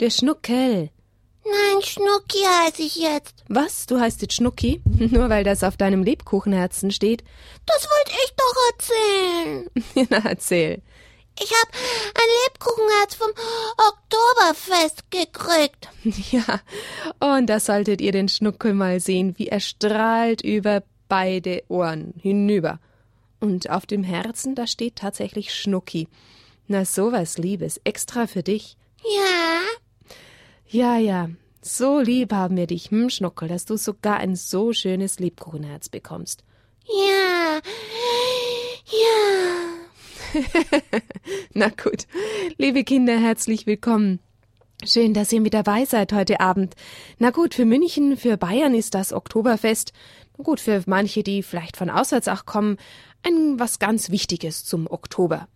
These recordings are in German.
Der Schnuckel. Nein, Schnucki heiße ich jetzt. Was? Du heißt jetzt Schnucki? Nur weil das auf deinem Lebkuchenherzen steht? Das wollte ich doch erzählen. Na, erzähl. Ich hab ein Lebkuchenherz vom Oktoberfest gekriegt. Ja, und da solltet ihr den Schnuckel mal sehen, wie er strahlt über beide Ohren hinüber. Und auf dem Herzen, da steht tatsächlich Schnucki. Na, sowas Liebes, extra für dich. Ja. Ja, ja, so lieb haben wir dich, hm, Schnuckel, dass du sogar ein so schönes Lebkuchenherz bekommst. Ja. Ja. Na gut, liebe Kinder, herzlich willkommen. Schön, dass ihr mit dabei seid heute Abend. Na gut, für München, für Bayern ist das Oktoberfest. Na gut, für manche, die vielleicht von auswärts auch kommen, ein was ganz Wichtiges zum Oktober.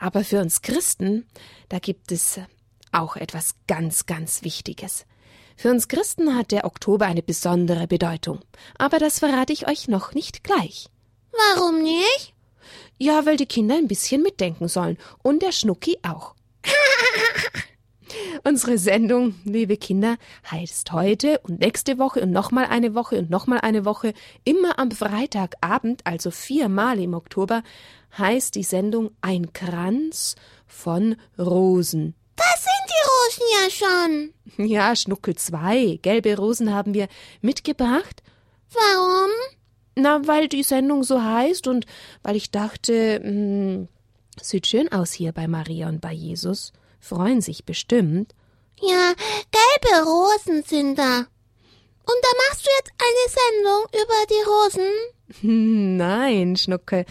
Aber für uns Christen, da gibt es auch etwas ganz, ganz Wichtiges. Für uns Christen hat der Oktober eine besondere Bedeutung. Aber das verrate ich euch noch nicht gleich. Warum nicht? Ja, weil die Kinder ein bisschen mitdenken sollen. Und der Schnucki auch. Unsere Sendung, liebe Kinder, heißt heute und nächste Woche und nochmal eine Woche und nochmal eine Woche, immer am Freitagabend, also viermal im Oktober, heißt die Sendung Ein Kranz von Rosen. Das Rosen ja schon. Ja, Schnuckel zwei. Gelbe Rosen haben wir mitgebracht. Warum? Na, weil die Sendung so heißt und weil ich dachte, mh, hm, sieht schön aus hier bei Maria und bei Jesus. Freuen sich bestimmt. Ja, gelbe Rosen sind da. Und da machst du jetzt eine Sendung über die Rosen? Nein, Schnuckel,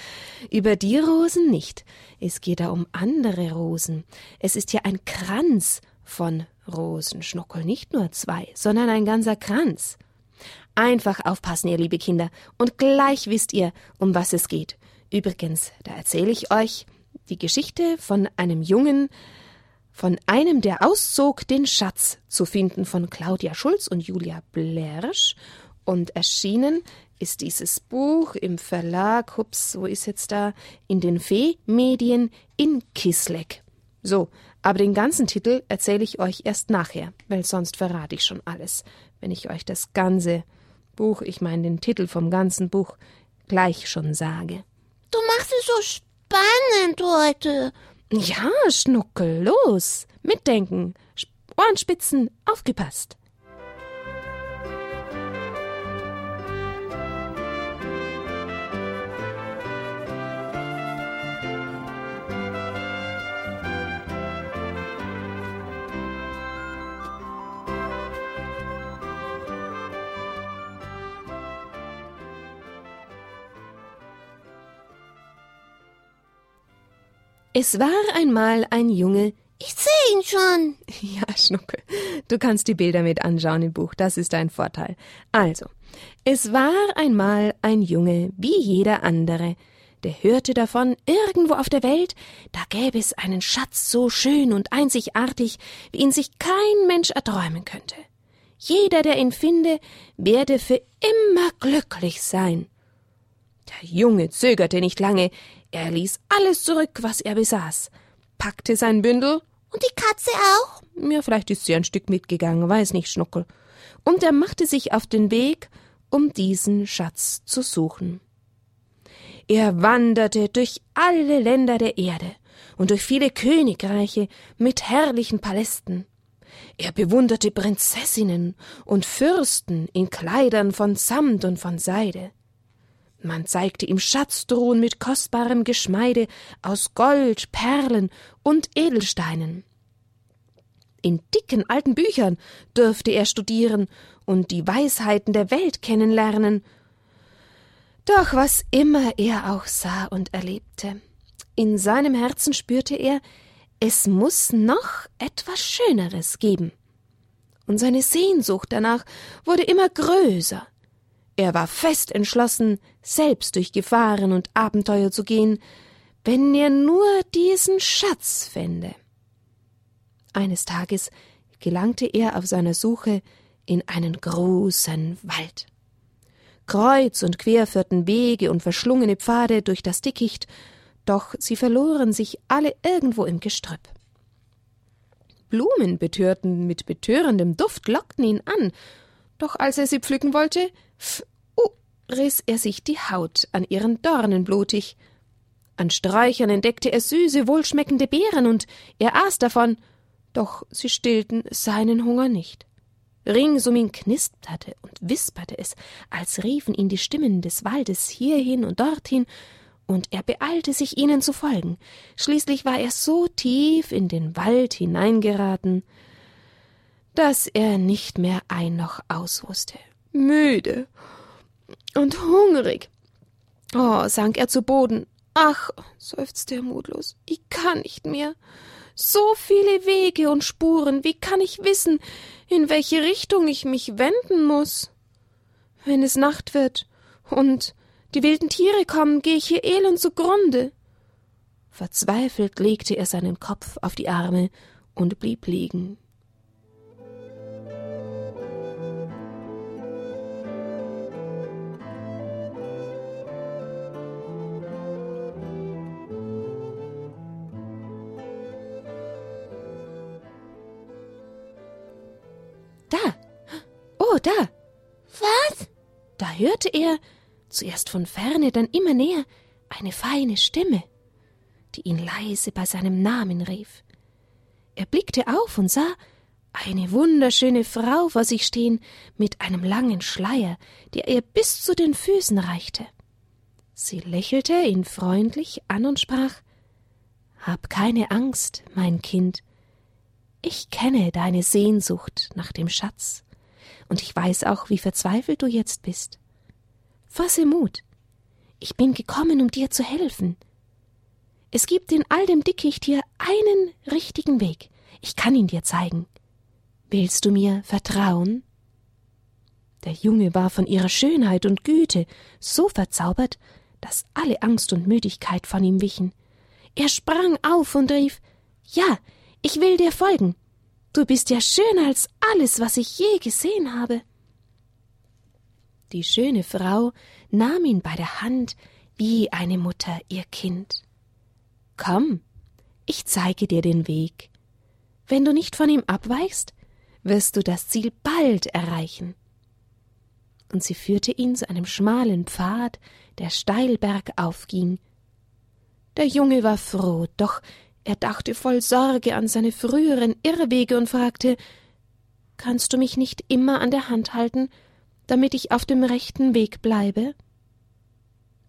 über die Rosen nicht. Es geht da um andere Rosen. Es ist ja ein Kranz von Rosen, Schnuckel, nicht nur zwei, sondern ein ganzer Kranz. Einfach aufpassen, ihr liebe Kinder, und gleich wisst ihr, um was es geht. Übrigens, da erzähle ich euch die Geschichte von einem Jungen, von einem, der auszog, den Schatz zu finden von Claudia Schulz und Julia Blersch. Und erschienen ist dieses Buch im Verlag, hups, wo ist jetzt da? In den Fee-Medien in Kisleck. So, aber den ganzen Titel erzähle ich euch erst nachher, weil sonst verrate ich schon alles, wenn ich euch das ganze Buch, ich meine den Titel vom ganzen Buch, gleich schon sage. Du machst es so spannend heute. Ja, Schnuckel, los, mitdenken, Ohrenspitzen, aufgepasst. Es war einmal ein Junge. Ich sehe ihn schon. Ja, Schnuckel. Du kannst die Bilder mit anschauen im Buch, das ist ein Vorteil. Also, es war einmal ein Junge, wie jeder andere, der hörte davon, irgendwo auf der Welt, da gäbe es einen Schatz so schön und einzigartig, wie ihn sich kein Mensch erträumen könnte. Jeder, der ihn finde, werde für immer glücklich sein. Der Junge zögerte nicht lange, er ließ alles zurück, was er besaß, packte sein Bündel. Und die Katze auch? Ja, vielleicht ist sie ein Stück mitgegangen, weiß nicht, Schnuckel. Und er machte sich auf den Weg, um diesen Schatz zu suchen. Er wanderte durch alle Länder der Erde und durch viele Königreiche mit herrlichen Palästen. Er bewunderte Prinzessinnen und Fürsten in Kleidern von Samt und von Seide. Man zeigte ihm Schatztruhen mit kostbarem Geschmeide aus Gold, Perlen und Edelsteinen. In dicken alten Büchern dürfte er studieren und die Weisheiten der Welt kennenlernen. Doch was immer er auch sah und erlebte, in seinem Herzen spürte er, es muss noch etwas Schöneres geben. Und seine Sehnsucht danach wurde immer größer. Er war fest entschlossen, selbst durch Gefahren und Abenteuer zu gehen, wenn er nur diesen Schatz fände. Eines Tages gelangte er auf seiner Suche in einen großen Wald. Kreuz und quer führten Wege und verschlungene Pfade durch das Dickicht, doch sie verloren sich alle irgendwo im Gestrüpp. Blumen betörten mit betörendem Duft lockten ihn an, doch als er sie pflücken wollte, uh, riss er sich die Haut an ihren Dornen blutig. An Sträuchern entdeckte er süße, wohlschmeckende Beeren, und er aß davon, doch sie stillten seinen Hunger nicht. Rings um ihn knisterte und wisperte es, als riefen ihn die Stimmen des Waldes hierhin und dorthin, und er beeilte sich, ihnen zu folgen. Schließlich war er so tief in den Wald hineingeraten, dass er nicht mehr ein noch aus. Müde und hungrig. Oh, sank er zu Boden. Ach, seufzte er mutlos, ich kann nicht mehr. So viele Wege und Spuren, wie kann ich wissen, in welche Richtung ich mich wenden muss? Wenn es Nacht wird und die wilden Tiere kommen, gehe ich hier elend zugrunde. Verzweifelt legte er seinen Kopf auf die Arme und blieb liegen. Da. Was? Da hörte er, zuerst von ferne, dann immer näher, eine feine Stimme, die ihn leise bei seinem Namen rief. Er blickte auf und sah eine wunderschöne Frau vor sich stehen mit einem langen Schleier, der ihr bis zu den Füßen reichte. Sie lächelte ihn freundlich an und sprach Hab keine Angst, mein Kind. Ich kenne deine Sehnsucht nach dem Schatz, und ich weiß auch, wie verzweifelt du jetzt bist. Fasse Mut. Ich bin gekommen, um dir zu helfen. Es gibt in all dem Dickicht hier einen richtigen Weg. Ich kann ihn dir zeigen. Willst du mir vertrauen? Der Junge war von ihrer Schönheit und Güte so verzaubert, dass alle Angst und Müdigkeit von ihm wichen. Er sprang auf und rief Ja, ich will dir folgen. Du bist ja schöner als alles, was ich je gesehen habe. Die schöne Frau nahm ihn bei der Hand wie eine Mutter ihr Kind. Komm, ich zeige dir den Weg. Wenn du nicht von ihm abweichst, wirst du das Ziel bald erreichen. Und sie führte ihn zu einem schmalen Pfad, der steil bergauf ging. Der Junge war froh, doch er dachte voll Sorge an seine früheren Irrwege und fragte Kannst du mich nicht immer an der Hand halten, damit ich auf dem rechten Weg bleibe?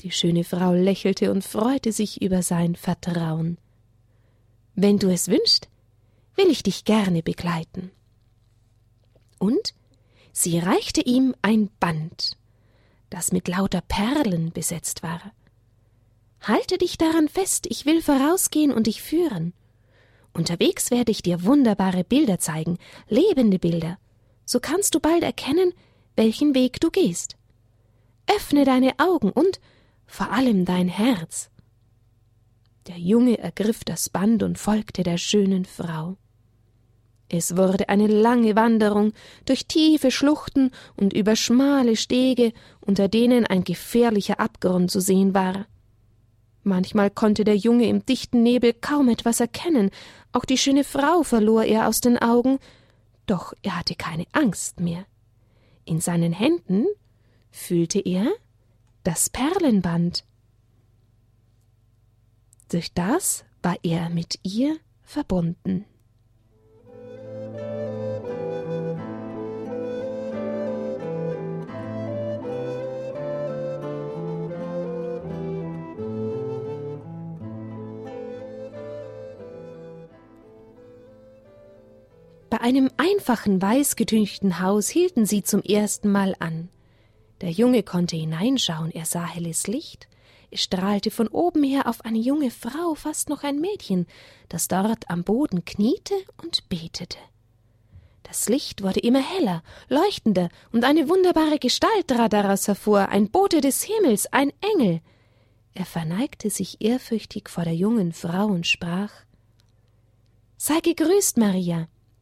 Die schöne Frau lächelte und freute sich über sein Vertrauen. Wenn du es wünschst, will ich dich gerne begleiten. Und sie reichte ihm ein Band, das mit lauter Perlen besetzt war. Halte dich daran fest, ich will vorausgehen und dich führen. Unterwegs werde ich dir wunderbare Bilder zeigen, lebende Bilder. So kannst du bald erkennen, welchen Weg du gehst. Öffne deine Augen und vor allem dein Herz. Der Junge ergriff das Band und folgte der schönen Frau. Es wurde eine lange Wanderung durch tiefe Schluchten und über schmale Stege, unter denen ein gefährlicher Abgrund zu sehen war. Manchmal konnte der Junge im dichten Nebel kaum etwas erkennen, auch die schöne Frau verlor er aus den Augen, doch er hatte keine Angst mehr. In seinen Händen fühlte er das Perlenband. Durch das war er mit ihr verbunden. Einem einfachen weißgetünchten Haus hielten sie zum ersten Mal an. Der Junge konnte hineinschauen, er sah helles Licht. Es strahlte von oben her auf eine junge Frau, fast noch ein Mädchen, das dort am Boden kniete und betete. Das Licht wurde immer heller, leuchtender, und eine wunderbare Gestalt trat daraus hervor, ein Bote des Himmels, ein Engel. Er verneigte sich ehrfürchtig vor der jungen Frau und sprach Sei gegrüßt, Maria,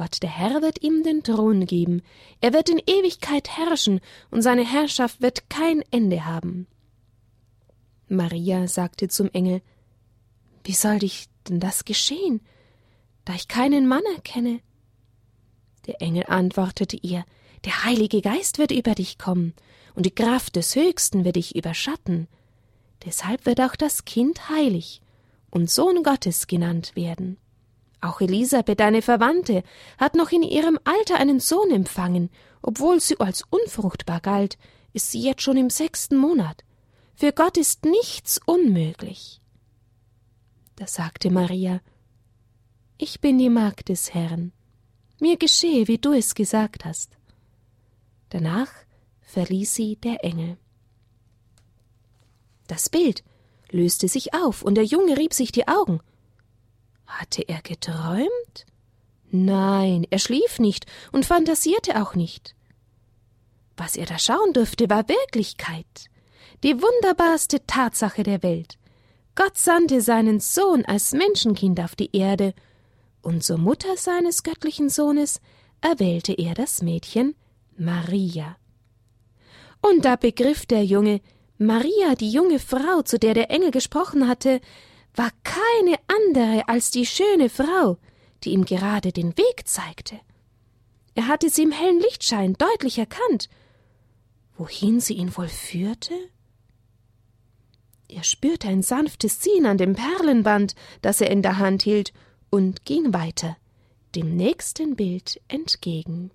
Gott der Herr wird ihm den Thron geben, er wird in Ewigkeit herrschen, und seine Herrschaft wird kein Ende haben. Maria sagte zum Engel Wie soll dich denn das geschehen, da ich keinen Mann erkenne? Der Engel antwortete ihr Der Heilige Geist wird über dich kommen, und die Kraft des Höchsten wird dich überschatten. Deshalb wird auch das Kind heilig und Sohn Gottes genannt werden. Auch Elisabeth, deine Verwandte, hat noch in ihrem Alter einen Sohn empfangen. Obwohl sie als unfruchtbar galt, ist sie jetzt schon im sechsten Monat. Für Gott ist nichts unmöglich. Da sagte Maria, Ich bin die Magd des Herrn. Mir geschehe, wie du es gesagt hast. Danach verließ sie der Engel. Das Bild löste sich auf, und der Junge rieb sich die Augen. Hatte er geträumt? Nein, er schlief nicht und fantasierte auch nicht. Was er da schauen durfte, war Wirklichkeit, die wunderbarste Tatsache der Welt. Gott sandte seinen Sohn als Menschenkind auf die Erde, und zur Mutter seines göttlichen Sohnes erwählte er das Mädchen Maria. Und da begriff der Junge, Maria, die junge Frau, zu der der Engel gesprochen hatte, war keine andere als die schöne Frau, die ihm gerade den Weg zeigte. Er hatte sie im hellen Lichtschein deutlich erkannt. Wohin sie ihn wohl führte? Er spürte ein sanftes Ziehen an dem Perlenband, das er in der Hand hielt, und ging weiter, dem nächsten Bild entgegen.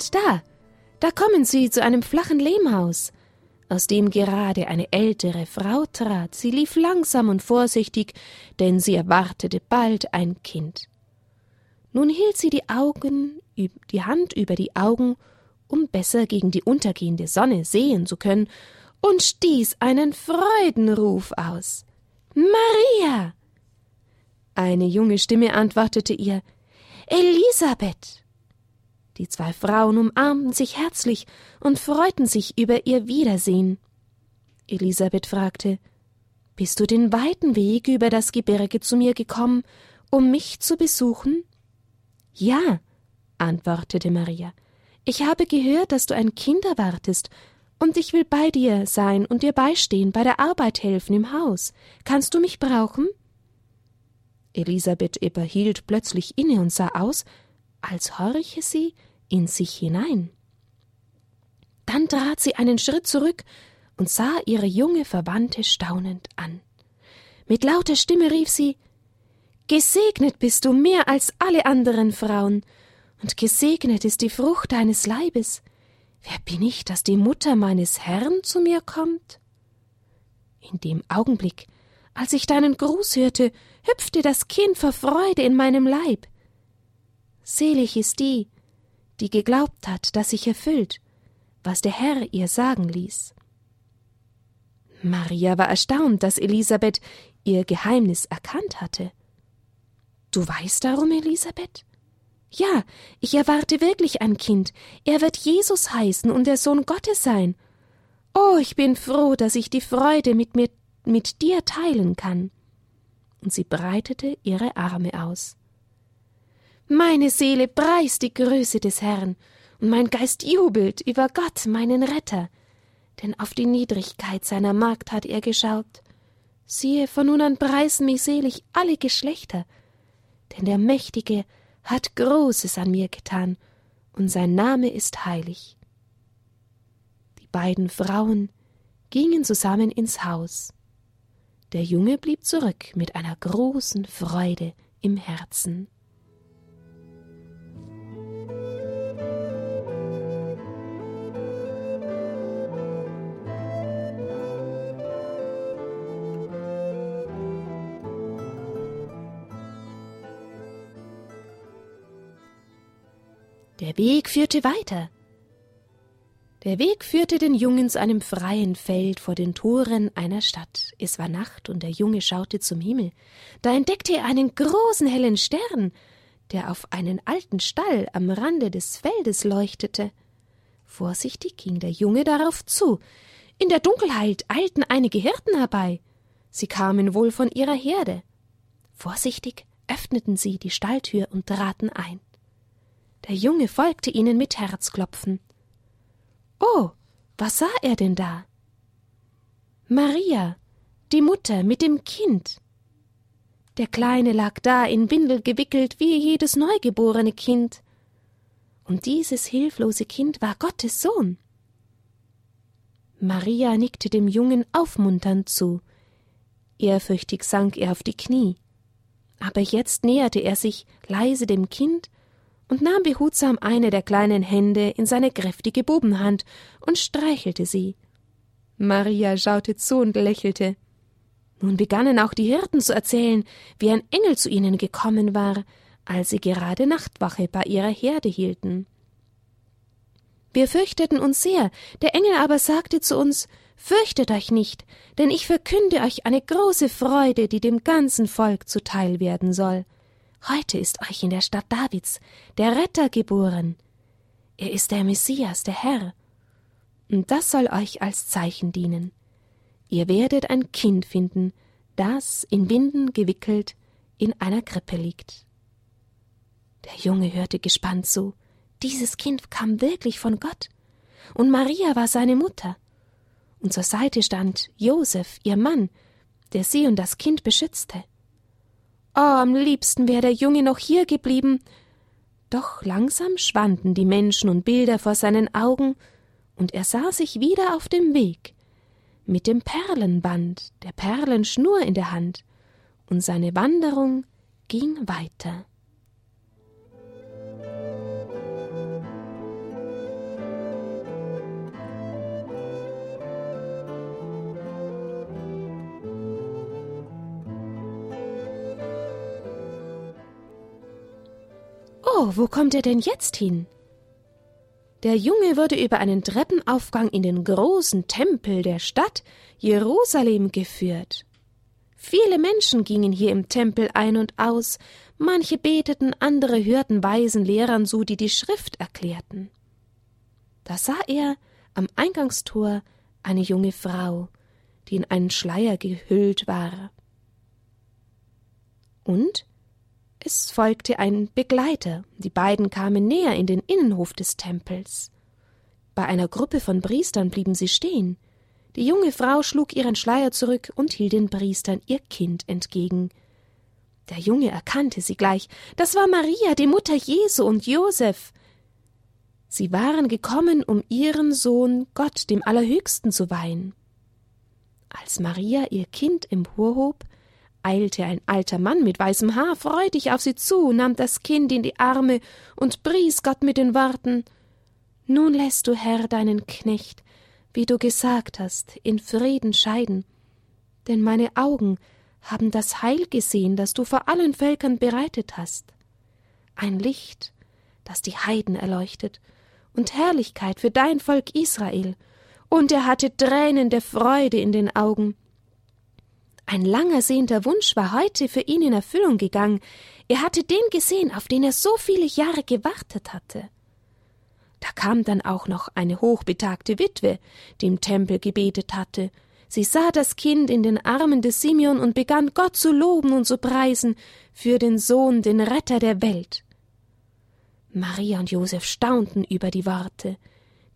Und da, da kommen sie zu einem flachen Lehmhaus, aus dem gerade eine ältere Frau trat. Sie lief langsam und vorsichtig, denn sie erwartete bald ein Kind. Nun hielt sie die Augen, die Hand über die Augen, um besser gegen die untergehende Sonne sehen zu können, und stieß einen Freudenruf aus. Maria! Eine junge Stimme antwortete ihr Elisabeth. Die zwei Frauen umarmten sich herzlich und freuten sich über ihr Wiedersehen. Elisabeth fragte Bist du den weiten Weg über das Gebirge zu mir gekommen, um mich zu besuchen? Ja, antwortete Maria. Ich habe gehört, dass du ein Kind erwartest, und ich will bei dir sein und dir beistehen, bei der Arbeit helfen im Haus. Kannst du mich brauchen? Elisabeth überhielt plötzlich inne und sah aus, als horche sie in sich hinein. Dann trat sie einen Schritt zurück und sah ihre junge Verwandte staunend an. Mit lauter Stimme rief sie Gesegnet bist du mehr als alle anderen Frauen, und gesegnet ist die Frucht deines Leibes. Wer bin ich, dass die Mutter meines Herrn zu mir kommt? In dem Augenblick, als ich deinen Gruß hörte, hüpfte das Kind vor Freude in meinem Leib. Selig ist die, die geglaubt hat, dass sich erfüllt, was der Herr ihr sagen ließ. Maria war erstaunt, dass Elisabeth ihr Geheimnis erkannt hatte. Du weißt darum, Elisabeth? Ja, ich erwarte wirklich ein Kind. Er wird Jesus heißen und der Sohn Gottes sein. Oh, ich bin froh, dass ich die Freude mit mir mit dir teilen kann. Und sie breitete ihre Arme aus. Meine Seele preist die Größe des Herrn, und mein Geist jubelt über Gott, meinen Retter, denn auf die Niedrigkeit seiner Magd hat er geschaut. Siehe, von nun an preisen mich selig alle Geschlechter, denn der Mächtige hat Großes an mir getan, und sein Name ist heilig. Die beiden Frauen gingen zusammen ins Haus. Der Junge blieb zurück mit einer großen Freude im Herzen. Der Weg führte weiter. Der Weg führte den Jungen zu einem freien Feld vor den Toren einer Stadt. Es war Nacht, und der Junge schaute zum Himmel. Da entdeckte er einen großen hellen Stern, der auf einen alten Stall am Rande des Feldes leuchtete. Vorsichtig ging der Junge darauf zu. In der Dunkelheit eilten einige Hirten herbei. Sie kamen wohl von ihrer Herde. Vorsichtig öffneten sie die Stalltür und traten ein. Der Junge folgte ihnen mit Herzklopfen. Oh, was sah er denn da? Maria, die Mutter mit dem Kind. Der Kleine lag da in Windel gewickelt wie jedes neugeborene Kind. Und dieses hilflose Kind war Gottes Sohn. Maria nickte dem Jungen aufmunternd zu. Ehrfürchtig sank er auf die Knie. Aber jetzt näherte er sich leise dem Kind und nahm behutsam eine der kleinen Hände in seine kräftige Bubenhand und streichelte sie. Maria schaute zu und lächelte. Nun begannen auch die Hirten zu erzählen, wie ein Engel zu ihnen gekommen war, als sie gerade Nachtwache bei ihrer Herde hielten. Wir fürchteten uns sehr, der Engel aber sagte zu uns Fürchtet euch nicht, denn ich verkünde euch eine große Freude, die dem ganzen Volk zuteil werden soll. Heute ist euch in der Stadt Davids der Retter geboren. Er ist der Messias, der Herr. Und das soll euch als Zeichen dienen. Ihr werdet ein Kind finden, das in Binden gewickelt in einer Krippe liegt. Der Junge hörte gespannt zu. Dieses Kind kam wirklich von Gott. Und Maria war seine Mutter. Und zur Seite stand Josef, ihr Mann, der sie und das Kind beschützte. Oh, am liebsten wäre der Junge noch hier geblieben. Doch langsam schwanden die Menschen und Bilder vor seinen Augen, und er sah sich wieder auf dem Weg, mit dem Perlenband, der Perlenschnur in der Hand, und seine Wanderung ging weiter. Oh, wo kommt er denn jetzt hin? Der Junge wurde über einen Treppenaufgang in den großen Tempel der Stadt Jerusalem geführt. Viele Menschen gingen hier im Tempel ein und aus, manche beteten, andere hörten weisen Lehrern zu, die die Schrift erklärten. Da sah er am Eingangstor eine junge Frau, die in einen Schleier gehüllt war. Und es folgte ein Begleiter, die beiden kamen näher in den Innenhof des Tempels. Bei einer Gruppe von Priestern blieben sie stehen. Die junge Frau schlug ihren Schleier zurück und hielt den Priestern ihr Kind entgegen. Der Junge erkannte sie gleich. Das war Maria, die Mutter Jesu und Josef. Sie waren gekommen, um ihren Sohn Gott, dem Allerhöchsten, zu weihen. Als Maria ihr Kind emporhob, eilte ein alter Mann mit weißem Haar freudig auf sie zu, nahm das Kind in die Arme und pries Gott mit den Worten Nun lässt du, Herr, deinen Knecht, wie du gesagt hast, in Frieden scheiden, denn meine Augen haben das Heil gesehen, das du vor allen Völkern bereitet hast. Ein Licht, das die Heiden erleuchtet, und Herrlichkeit für dein Volk Israel, und er hatte Tränen der Freude in den Augen, ein lang ersehnter Wunsch war heute für ihn in Erfüllung gegangen. Er hatte den gesehen, auf den er so viele Jahre gewartet hatte. Da kam dann auch noch eine hochbetagte Witwe, die im Tempel gebetet hatte. Sie sah das Kind in den Armen des Simeon und begann Gott zu loben und zu preisen für den Sohn, den Retter der Welt. Maria und Josef staunten über die Worte,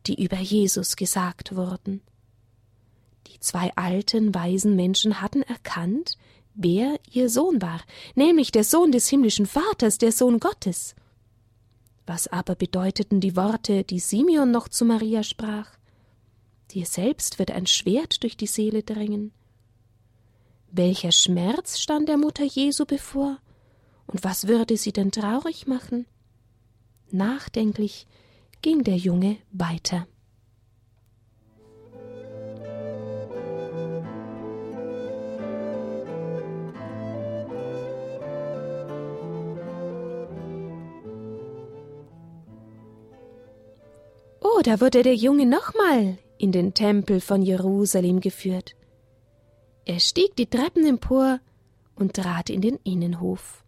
die über Jesus gesagt wurden. Zwei alten, weisen Menschen hatten erkannt, wer ihr Sohn war, nämlich der Sohn des himmlischen Vaters, der Sohn Gottes. Was aber bedeuteten die Worte, die Simeon noch zu Maria sprach? Dir selbst wird ein Schwert durch die Seele dringen. Welcher Schmerz stand der Mutter Jesu bevor? Und was würde sie denn traurig machen? Nachdenklich ging der Junge weiter. Da wurde der Junge nochmal in den Tempel von Jerusalem geführt. Er stieg die Treppen empor und trat in den Innenhof.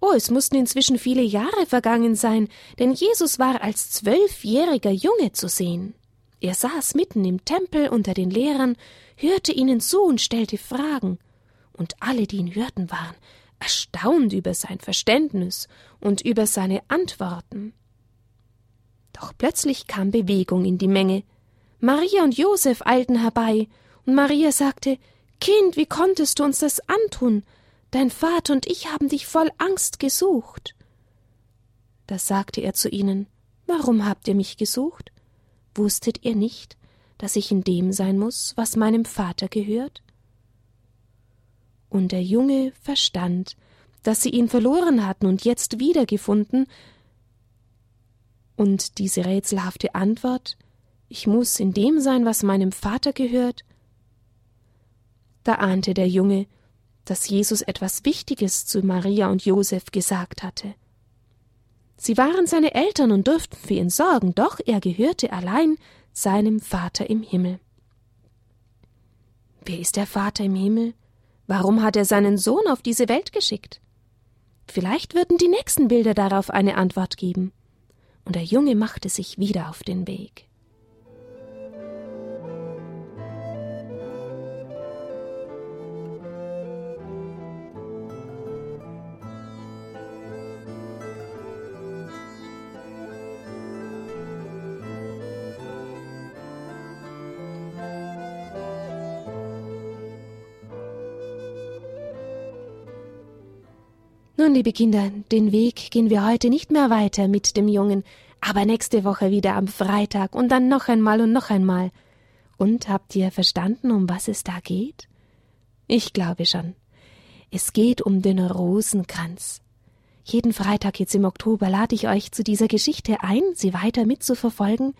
Oh, es mussten inzwischen viele Jahre vergangen sein, denn Jesus war als zwölfjähriger Junge zu sehen. Er saß mitten im Tempel unter den Lehrern, hörte ihnen zu und stellte Fragen, und alle, die ihn hörten, waren erstaunt über sein Verständnis und über seine Antworten. Doch plötzlich kam Bewegung in die Menge. Maria und Josef eilten herbei, und Maria sagte Kind, wie konntest du uns das antun? Dein Vater und ich haben dich voll Angst gesucht. Da sagte er zu ihnen Warum habt ihr mich gesucht? Wusstet ihr nicht, dass ich in dem sein muss, was meinem Vater gehört? Und der Junge verstand, dass sie ihn verloren hatten und jetzt wiedergefunden, und diese rätselhafte Antwort Ich muss in dem sein, was meinem Vater gehört, da ahnte der Junge, dass Jesus etwas Wichtiges zu Maria und Josef gesagt hatte. Sie waren seine Eltern und durften für ihn sorgen, doch er gehörte allein seinem Vater im Himmel. Wer ist der Vater im Himmel? Warum hat er seinen Sohn auf diese Welt geschickt? Vielleicht würden die nächsten Bilder darauf eine Antwort geben. Und der Junge machte sich wieder auf den Weg. Nun, liebe Kinder, den Weg gehen wir heute nicht mehr weiter mit dem Jungen, aber nächste Woche wieder am Freitag und dann noch einmal und noch einmal. Und habt ihr verstanden, um was es da geht? Ich glaube schon. Es geht um den Rosenkranz. Jeden Freitag jetzt im Oktober lade ich euch zu dieser Geschichte ein, sie weiter mitzuverfolgen.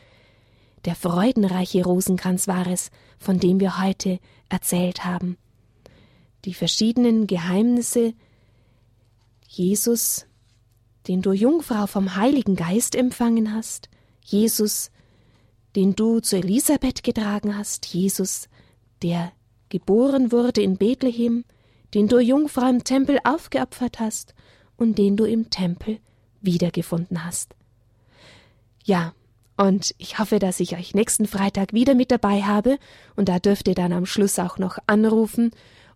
Der freudenreiche Rosenkranz war es, von dem wir heute erzählt haben. Die verschiedenen Geheimnisse, Jesus, den du Jungfrau vom Heiligen Geist empfangen hast, Jesus, den du zu Elisabeth getragen hast, Jesus, der geboren wurde in Bethlehem, den du Jungfrau im Tempel aufgeopfert hast und den du im Tempel wiedergefunden hast. Ja, und ich hoffe, dass ich euch nächsten Freitag wieder mit dabei habe, und da dürft ihr dann am Schluss auch noch anrufen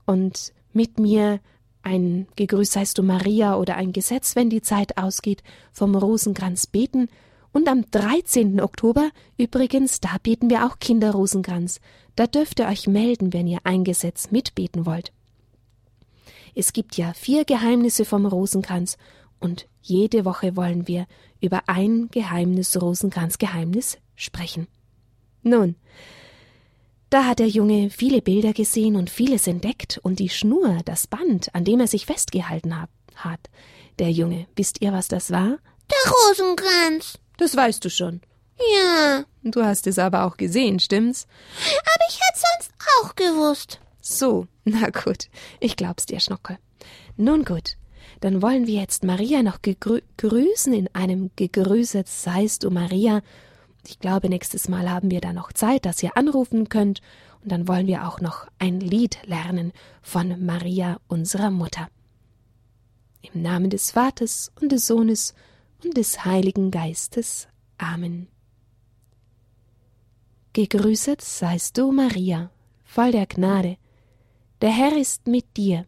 und mit mir ein Gegrüßt seist du Maria oder ein Gesetz, wenn die Zeit ausgeht, vom Rosenkranz beten. Und am 13. Oktober übrigens, da beten wir auch Kinderrosenkranz. Da dürft ihr euch melden, wenn ihr ein Gesetz mitbeten wollt. Es gibt ja vier Geheimnisse vom Rosenkranz und jede Woche wollen wir über ein Geheimnis Rosenkranz-Geheimnis sprechen. Nun, da hat der Junge viele Bilder gesehen und vieles entdeckt und die Schnur, das Band, an dem er sich festgehalten hat. Der Junge, wisst ihr, was das war? Der Rosenkranz. Das weißt du schon. Ja. Du hast es aber auch gesehen, stimmt's? Aber ich hätte sonst auch gewusst. So, na gut, ich glaub's dir, Schnockel. Nun gut, dann wollen wir jetzt Maria noch grüßen in einem Gegrüßet seist du Maria ich glaube, nächstes Mal haben wir da noch Zeit, dass ihr anrufen könnt. Und dann wollen wir auch noch ein Lied lernen von Maria, unserer Mutter. Im Namen des Vaters und des Sohnes und des Heiligen Geistes. Amen. Gegrüßet seist du, Maria, voll der Gnade. Der Herr ist mit dir.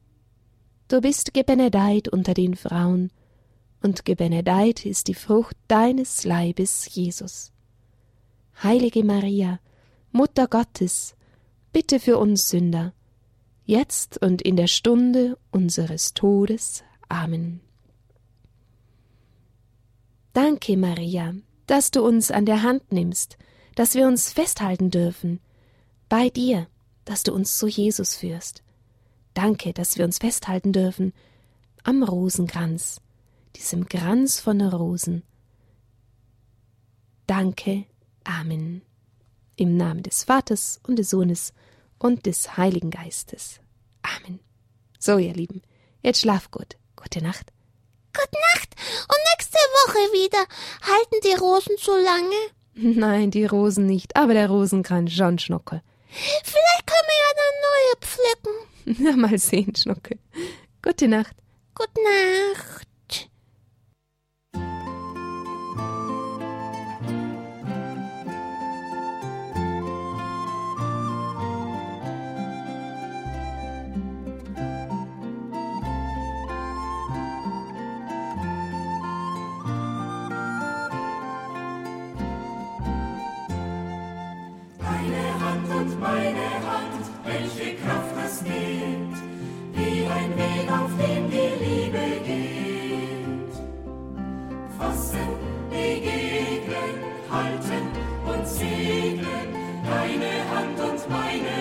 Du bist gebenedeit unter den Frauen, und gebenedeit ist die Frucht deines Leibes, Jesus. Heilige Maria, Mutter Gottes, bitte für uns Sünder, jetzt und in der Stunde unseres Todes. Amen. Danke, Maria, dass du uns an der Hand nimmst, dass wir uns festhalten dürfen, bei dir, dass du uns zu Jesus führst. Danke, dass wir uns festhalten dürfen am Rosenkranz, diesem Kranz von Rosen. Danke, Amen. Im Namen des Vaters und des Sohnes und des Heiligen Geistes. Amen. So, ihr Lieben, jetzt schlaf gut. Gute Nacht. Gute Nacht und nächste Woche wieder. Halten die Rosen so lange? Nein, die Rosen nicht, aber der Rosenkranz schon, Schnuckel. Vielleicht können wir ja dann neue pflücken. Na, mal sehen, Schnuckel. Gute Nacht. Gute Nacht. Fassen, begegnen, halten und segnen, deine Hand und meine